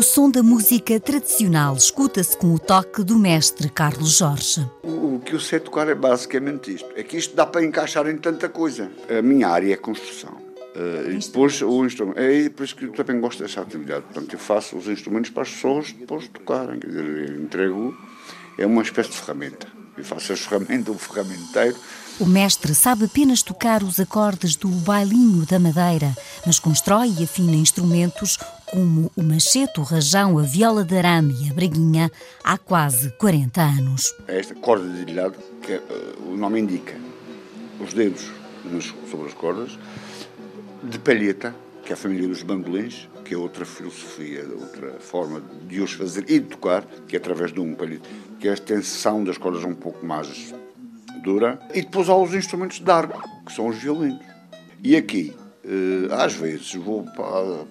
O som da música tradicional escuta-se com o toque do mestre Carlos Jorge. O, o que eu sei tocar é basicamente isto. É que isto dá para encaixar em tanta coisa. A minha área é construção. Uh, e depois o instrumento. É por isso que eu também gosto dessa atividade. Portanto, eu faço os instrumentos para as pessoas depois tocarem. Quer dizer, eu entrego. É uma espécie de ferramenta. Eu faço as ferramentas, o ferramenteiro o mestre sabe apenas tocar os acordes do bailinho da madeira, mas constrói e afina instrumentos como o machete, o rajão, a viola de arame e a braguinha há quase 40 anos. É esta corda de dedilhado que uh, o nome indica. Os dedos nos, sobre as cordas, de palheta, que é a família dos bandolins, que é outra filosofia, outra forma de os fazer e de tocar, que é através de um palhete, que é a extensão das cordas um pouco mais dura. E depois há os instrumentos de arco, que são os violinos. E aqui, eh, às vezes, vou para,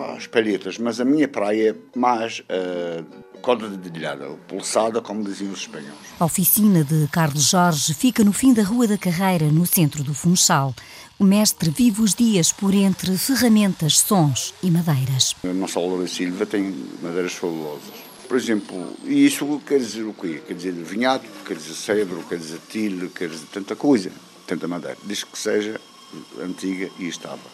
para, as palhetas, mas a minha praia é mais uh, corda de dedilhada, pulsada, como diziam os espanhóis. A oficina de Carlos Jorge fica no fim da Rua da Carreira, no centro do Funchal. O mestre vive os dias por entre ferramentas, sons e madeiras. A nossa Loura Silva tem madeiras fabulosas por exemplo, e isso quer dizer o quê? Quer dizer vinhado, quer dizer cedro, quer dizer tilo, quer dizer tanta coisa, tanta madeira. Diz que seja antiga e estável.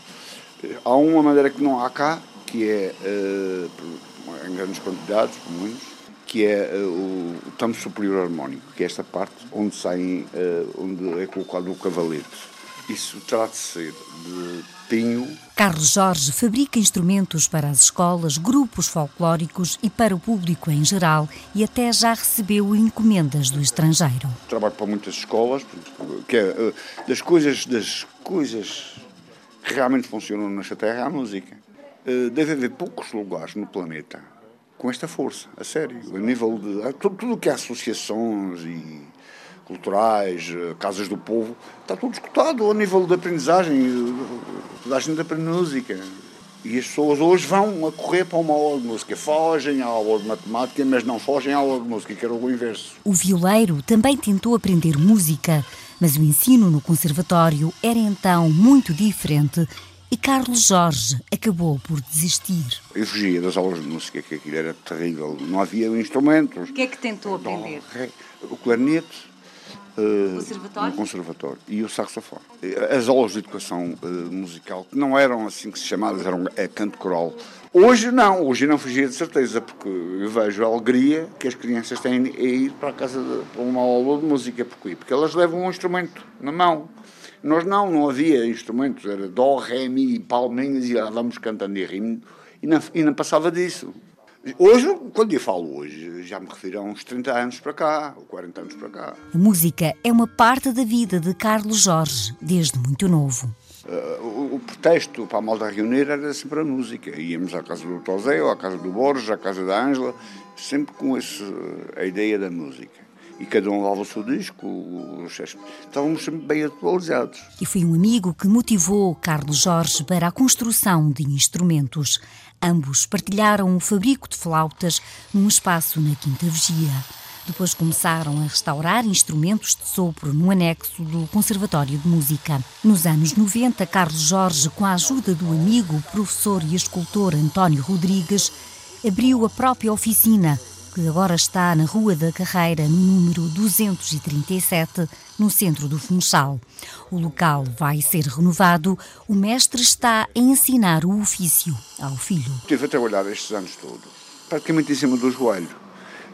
Há uma madeira que não há cá, que é uh, em grandes quantidades, comuns, que é uh, o, tampo superior harmónico, que é esta parte onde saem, uh, onde é colocado o cavalete. Isso terá de ser de pinho. Carlos Jorge fabrica instrumentos para as escolas, grupos folclóricos e para o público em geral e até já recebeu encomendas do estrangeiro. Trabalho para muitas escolas, que é eh, das coisas, das coisas que realmente funcionam nesta terra é a música. Eh, deve haver poucos lugares no planeta com esta força, a sério, a nível de tudo o que é associações e culturais, eh, casas do povo, está tudo escutado a nível de aprendizagem, eh, toda a gente aprende música. E as pessoas hoje vão a correr para uma aula de música. Fogem à aula de matemática, mas não fogem à aula de música, que era o inverso. O violeiro também tentou aprender música, mas o ensino no conservatório era então muito diferente e Carlos Jorge acabou por desistir. Eu fugia das aulas de música, que aquilo era terrível. Não havia instrumentos. O que é que tentou aprender? O clarinete, uh, conservatório? no conservatório e o saxofone. As aulas de educação uh, musical, que não eram assim que se chamavam, eram é, canto coral. Hoje não, hoje não fugia de certeza, porque eu vejo a alegria que as crianças têm a ir para a casa de, para uma aula de música, porque, porque elas levam um instrumento na mão. Nós não, não havia instrumentos, era dó, ré, mi, palminhas e lá vamos cantando e rindo, e não, e não passava disso. Hoje, quando eu falo hoje, já me refiro a uns 30 anos para cá, ou 40 anos para cá. A música é uma parte da vida de Carlos Jorge, desde muito novo. Uh, o, o, pretexto para a malta reunir era sempre a música. Íamos à casa do Tosé, à casa do Borges, à casa da Ângela, sempre com esse, a ideia da música e cada um levava o seu disco, os, estávamos sempre bem atualizados. E foi um amigo que motivou Carlos Jorge para a construção de instrumentos. Ambos partilharam o fabrico de flautas num espaço na Quinta Vigia. Depois começaram a restaurar instrumentos de sopro no anexo do Conservatório de Música. Nos anos 90, Carlos Jorge, com a ajuda do amigo, professor e escultor António Rodrigues, abriu a própria oficina que agora está na Rua da Carreira, no número 237, no centro do Funchal. O local vai ser renovado. O mestre está a ensinar o ofício ao filho. Estive a trabalhar estes anos todos, praticamente em cima do joelho.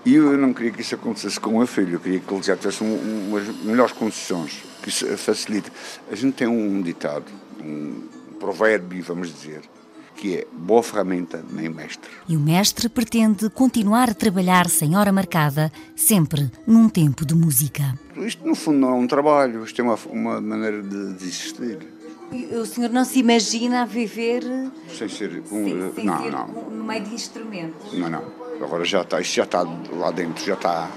E eu não queria que isso acontecesse com o meu filho, eu queria que ele já tivesse um, umas melhores condições, que isso facilite. A gente tem um ditado, um provérbio, vamos dizer, que é boa ferramenta nem mestre. E o mestre pretende continuar a trabalhar sem hora marcada, sempre num tempo de música. Isto, no fundo, não é um trabalho, isto é uma, uma maneira de, de existir. O senhor não se imagina a viver sem ser um, sem, sem não, ser não. no meio de instrumentos? Não, não. Agora já está, isto já está lá dentro, já está